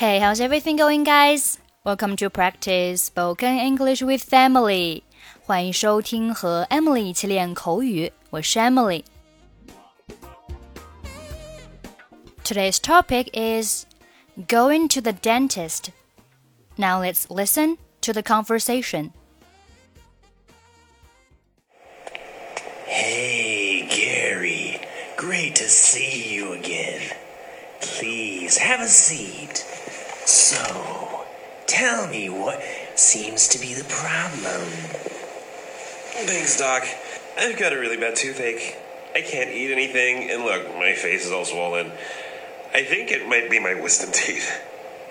Hey, how's everything going, guys? Welcome to practice spoken English with Emily. 欢迎收听和 Emily 一起练口语，我是 Emily。Today's topic is going to the dentist. Now let's listen to the conversation. Hey, Gary. Great to see you again. Please have a seat. So, tell me what seems to be the problem. Thanks, Doc. I've got a really bad toothache. I can't eat anything, and look, my face is all swollen. I think it might be my wisdom teeth.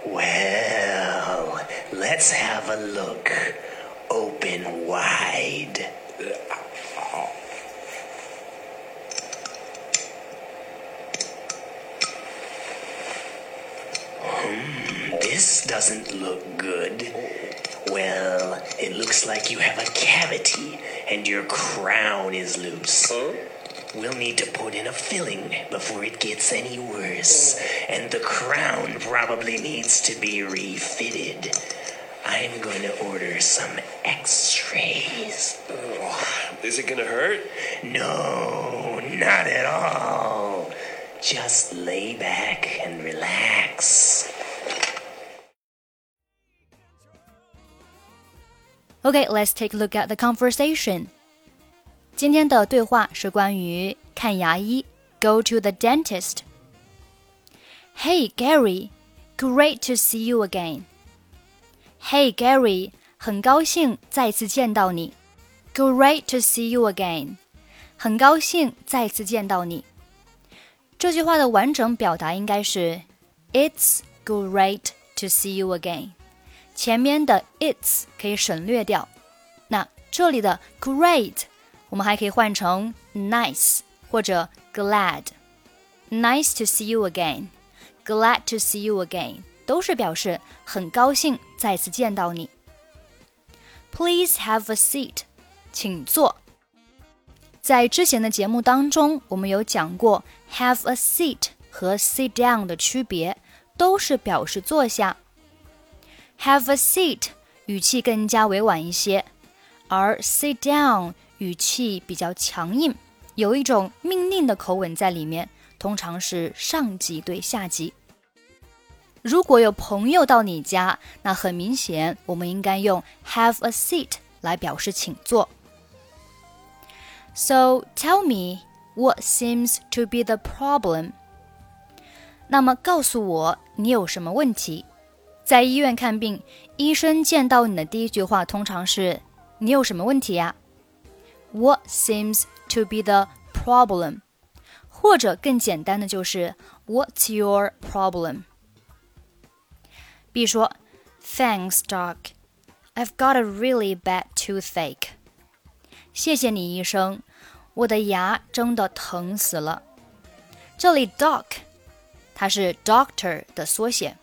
Well, let's have a look. Open wide. Uh, this doesn't look good. Well, it looks like you have a cavity and your crown is loose. Huh? We'll need to put in a filling before it gets any worse, and the crown probably needs to be refitted. I'm going to order some x rays. Oh, is it gonna hurt? No, not at all. Just lay back Okay, let's take a look at the conversation. 今天的对话是关于看牙医，go to the dentist. Hey Gary, great to see you again. Hey Gary，很高兴再次见到你。Great to see you again，很高兴再次见到你。这句话的完整表达应该是 It's great to see you again。 前面的 it's 可以省略掉。那这里的 great，我们还可以换成 nice 或者 glad。Nice to see you again。Glad to see you again。都是表示很高兴再次见到你。Please have a seat，请坐。在之前的节目当中，我们有讲过 have a seat 和 sit down 的区别，都是表示坐下。Have a seat 语气更加委婉一些，而 sit down 语气比较强硬，有一种命令的口吻在里面，通常是上级对下级。如果有朋友到你家，那很明显，我们应该用 have a seat 来表示请坐。So tell me what seems to be the problem。那么告诉我你有什么问题？在医院看病，医生见到你的第一句话通常是“你有什么问题呀？”What seems to be the problem？或者更简单的就是 “What's your problem？” B 说：“Thanks, doc. I've got a really bad toothache.” 谢谢你，医生，我的牙真的疼死了。这里 doc 它是 doctor 的缩写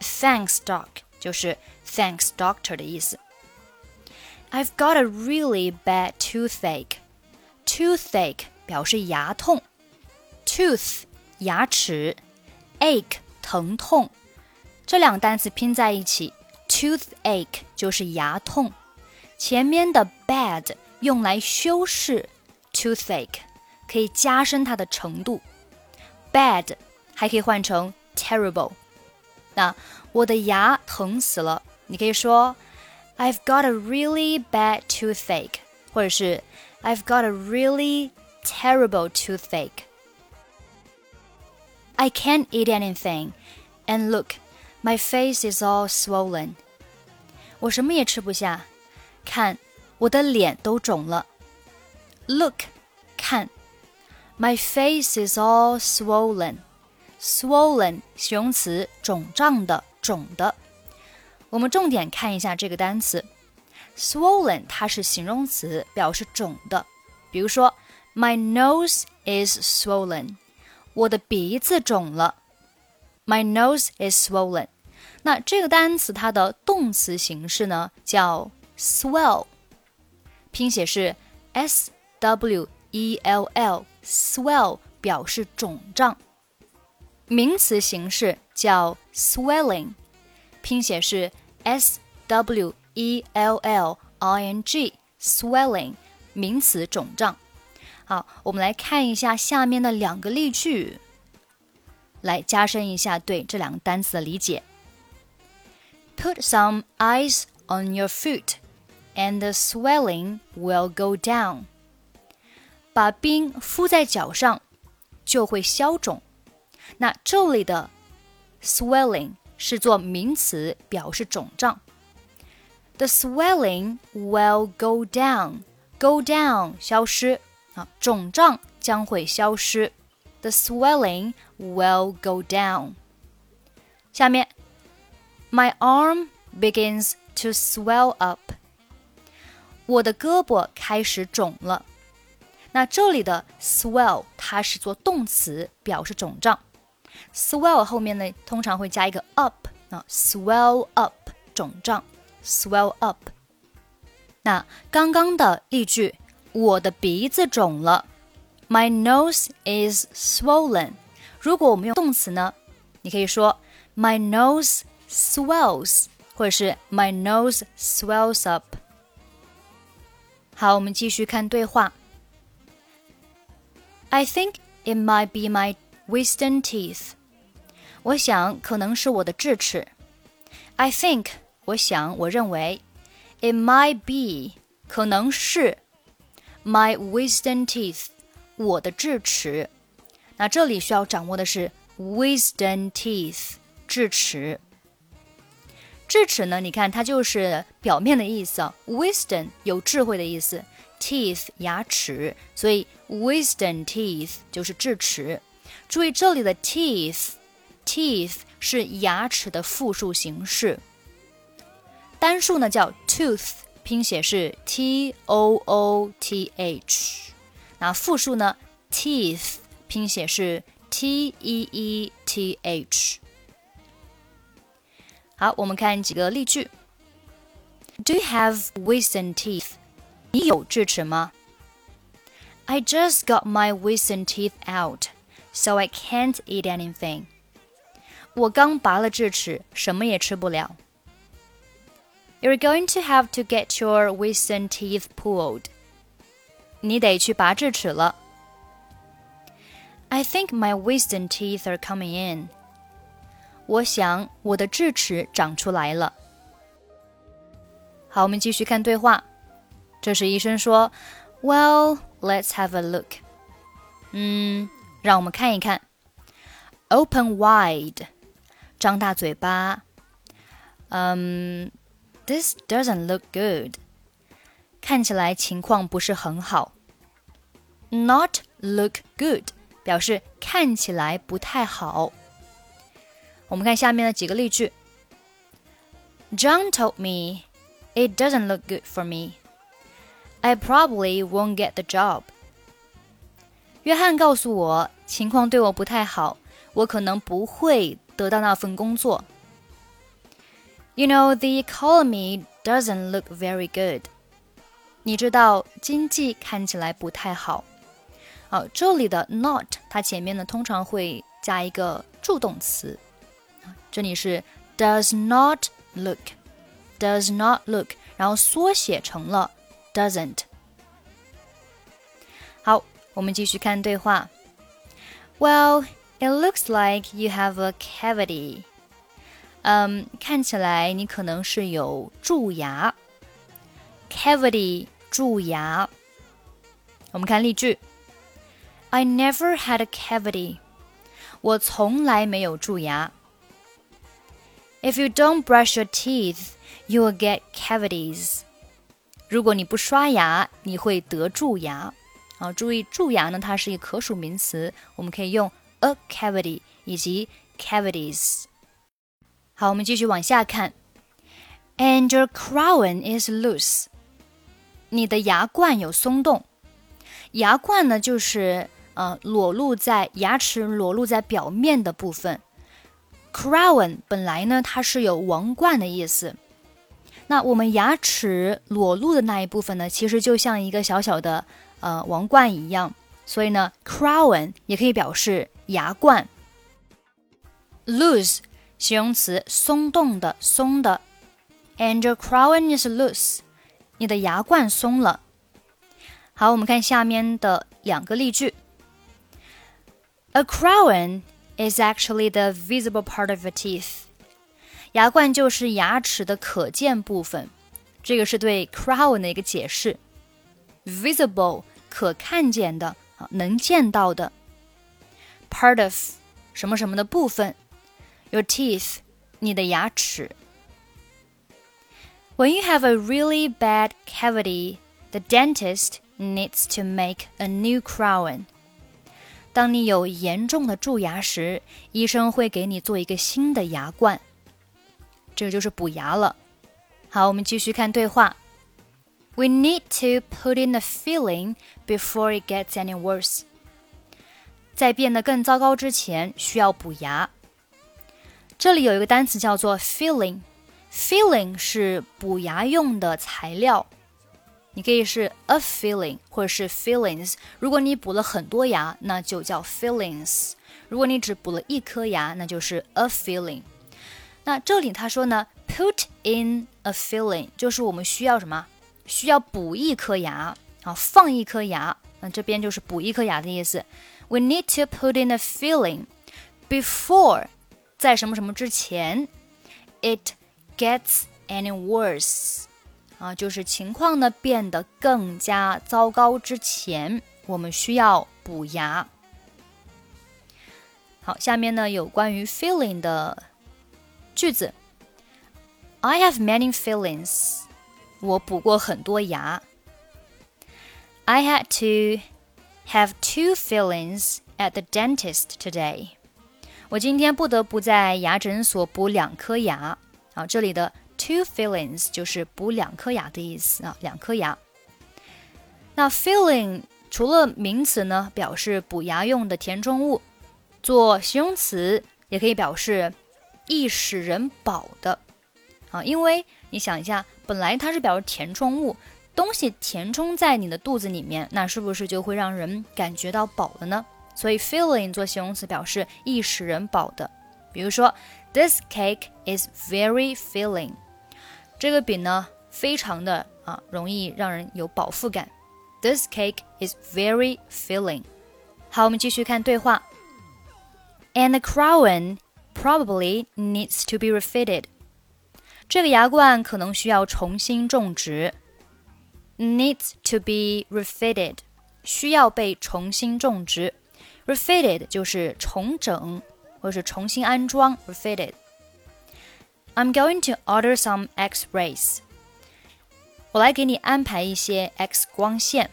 ，Thanks, doc 就是 Thanks, doctor 的意思。I've got a really bad toothache. Toothache 表示牙痛，tooth 牙齿，ache 疼痛。这两个单词拼在一起，toothache 就是牙痛。前面的 bad 用来修饰 toothache，可以加深它的程度。bad 还可以换成 terrible。 那我的牙疼死了，你可以说 I've got a really bad toothache，或者是 I've got a really terrible toothache。I can't eat anything, and look. My face is all swollen. 我什么也吃不下，看我的脸都肿了。Look，看，My face is all swollen. Swollen 形容词，肿胀的、肿的。我们重点看一下这个单词，swollen 它是形容词，表示肿的。比如说，My nose is swollen. 我的鼻子肿了。My nose is swollen。那这个单词它的动词形式呢叫 swell，拼写是 s w e l l，swell 表示肿胀。名词形式叫 swelling 拼写是 s w e l l i n g，swelling，名词肿胀。好，我们来看一下下面的两个例句，来加深一下对这两个单词的理解。Put some ice on your foot, and the swelling will go down. 把冰敷在脚上，就会消肿。 那这里的 swelling 是做名词，表示肿胀。The swelling will go down. Go down 消失啊，肿胀将会消失。The swelling will go down. 下面，My arm begins to swell up. 我的胳膊开始肿了。那这里的 swell 它是做动词，表示肿胀。 swell 后面呢，通常会加一个 up 啊，swell up 肿胀，swell up。那刚刚的例句，我的鼻子肿了，My nose is swollen。如果我们用动词呢，你可以说 My nose swells，或者是 My nose swells up。好，我们继续看对话。I think it might be my wisdom teeth。我想可能是我的智齿。I think，我想，我认为，it might be，可能是，my wisdom teeth，我的智齿。那这里需要掌握的是 wisdom teeth，智齿。智齿呢？你看它就是表面的意思。Wisdom 有智慧的意思，teeth 牙齿，所以 wisdom teeth 就是智齿。注意这里的 teeth，teeth 是牙齿的复数形式，单数呢叫 tooth，拼写是 t o o t h，那复数呢 teeth，拼写是 t e e t h。好，我们看几个例句。Do you have wisdom teeth？你有智齿吗？I just got my wisdom teeth out, so I can't eat anything. 我刚拔了智齿，什么也吃不了。You're going to have to get your wisdom teeth pulled. 你得去拔智齿了。I think my wisdom teeth are coming in. 我想我的智齿长出来了。好，我们继续看对话。这时医生说：“Well, let's have a look。”嗯， 让我们看一看。Open wide，张大嘴巴。嗯，This doesn't look good，看起来情况不是很好。Not look good，表示看起来不太好。我们看下面的几个例句。John told me it doesn't look good for me. I probably won't get the job. 约翰告诉我情况对我不太好，我可能不会得到那份工作。You know the economy doesn't look very good. 你知道经济看起来不太好。好，这里的 not 它前面呢通常会加一个助动词。这里是 does not look，does not look，然后缩写成了 doesn't。 好，我们继续看对话。Well, it looks like you have a cavity. 嗯，看起来你可能是有蛀牙。Cavity，蛀牙。我们看例句。I never had a cavity. 我从来没有蛀牙。If you don't brush your teeth, you will get cavities. 如果你不刷牙，你会得蛀牙。 啊，注意蛀牙呢，它是一可数名词，我们可以用 a cavity 以及 cavities。好，我们继续往下看。And your crown is loose. 你的牙冠有松动。牙冠呢，就是呃裸露在牙齿裸露在表面的部分。Crown 本来呢，它是有王冠的意思。那我们牙齿裸露的那一部分呢，其实就像一个小小的呃王冠一样。所以呢，crown 也可以表示牙冠。Loose 形容词，松动的，松的。And your crown is loose，你的牙冠松了。好，我们看下面的两个例句。A crown is actually the visible part of your teeth。牙冠就是牙齿的可见部分，这个是对 crown 的一个解释。visible 可看见的啊，能见到的。part of 什么什么的部分。Your teeth 你的牙齿。When you have a really bad cavity, the dentist needs to make a new crown. 当你有严重的蛀牙时，医生会给你做一个新的牙冠，这就是补牙了。好，我们继续看对话。We need to put in a filling before it gets any worse. 在变得更糟糕之前，需要补牙。这里有一个单词叫做 filling，filling 是补牙用的材料，你可以是 a filling 或者是 fillings。如果你补了很多牙，那就叫 fillings；如果你只补了一颗牙，那就是 a filling。那这里他说呢，put in a filling 就是我们需要什么需要补一颗牙啊，放一颗牙。那这边就是补一颗牙的意思。We need to put in a filling before 在什么什么之前，it gets any worse 啊，就是情况呢变得更加糟糕之前，我们需要补牙。好，下面呢有关于 filling 的句子。I have many fillings. 我补过很多牙。I had to have two fillings at the dentist today。我今天不得不在牙诊所补两颗牙。啊，这里的 two fillings 就是补两颗牙的意思啊，两颗牙。那 filling 除了名词呢，表示补牙用的填充物，做形容词也可以表示易使人饱的啊。因为你想一下，本来它是表示填充物，东西填充在你的肚子里面，那是不是就会让人感觉到饱了呢？所以 filling 做形容词表示易使人饱的。比如说，This cake is very filling。这个饼呢，非常的啊，容易让人有饱腹感。This cake is very filling。好，我们继续看对话。And the crown probably needs to be refitted。这个牙冠可能需要重新种植。Needs to be refitted，需要被重新种植。Refitted 就是重整或者是重新安装。Refitted。I'm going to order some X-rays。我来给你安排一些 X 光线。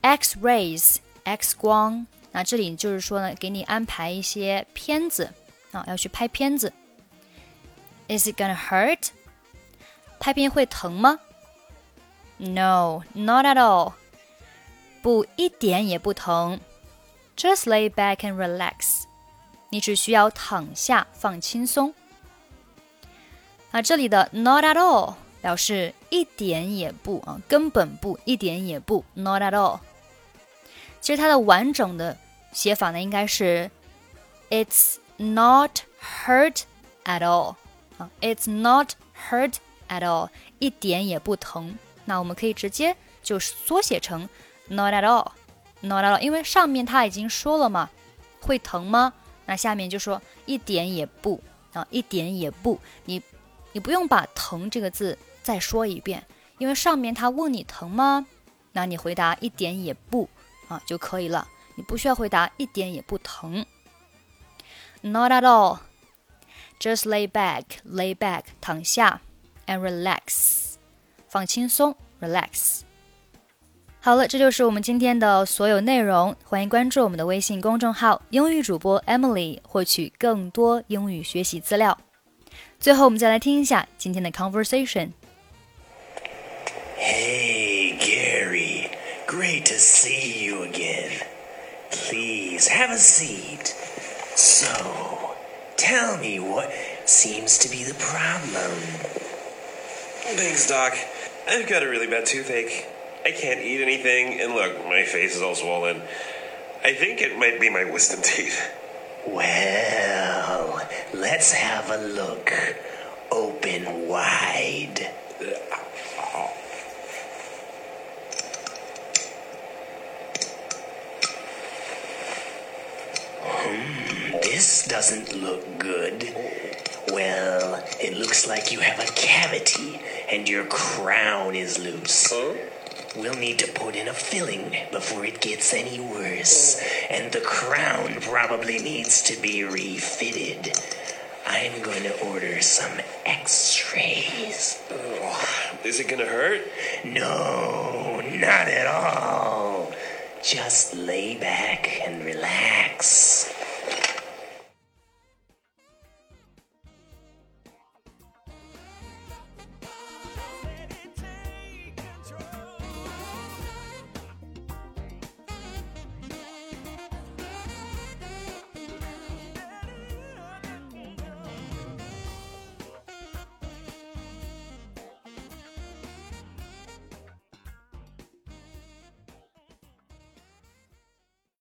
X-rays，X 光。那这里就是说呢，给你安排一些片子啊，要去拍片子。Is it gonna hurt？拍片会疼吗？No, not at all。不，一点也不疼。Just lay back and relax。你只需要躺下放轻松。啊，这里的 not at all 表示一点也不啊，根本不，一点也不，not at all。其实它的完整的写法呢，应该是 It's not hurt at all ，It's not hurt at all，一点也不疼。那我们可以直接就缩写成 not at all，not at all，因为上面它已经说了嘛，会疼吗？那下面就说一点也不啊，一点也不，你。你不用把“疼”这个字再说一遍，因为上面他问你疼吗？那你回答一点也不啊就可以了。你不需要回答一点也不疼。Not at all. Just lay back, lay back，躺下，and relax，放轻松，relax。好了，这就是我们今天的所有内容。欢迎关注我们的微信公众号“英语主播 Emily”，获取更多英语学习资料。最后，我们再来听一下今天的 conversation。Hey, Gary. Great to see you again. Please have a seat. So, tell me what seems to be the problem. Thanks, Doc. I've got a really bad toothache. I can't eat anything, and look, my face is all swollen. I think it might be my wisdom teeth. Well, let Let's have a look. Open wide. This doesn't look good. Well, it looks like you have a cavity and your crown is loose. We'll need to put in a filling before it gets any worse. And the crown probably needs to be refitted. I'm going to order some x rays. Is it gonna hurt? No, not at all. Just lay back and relax.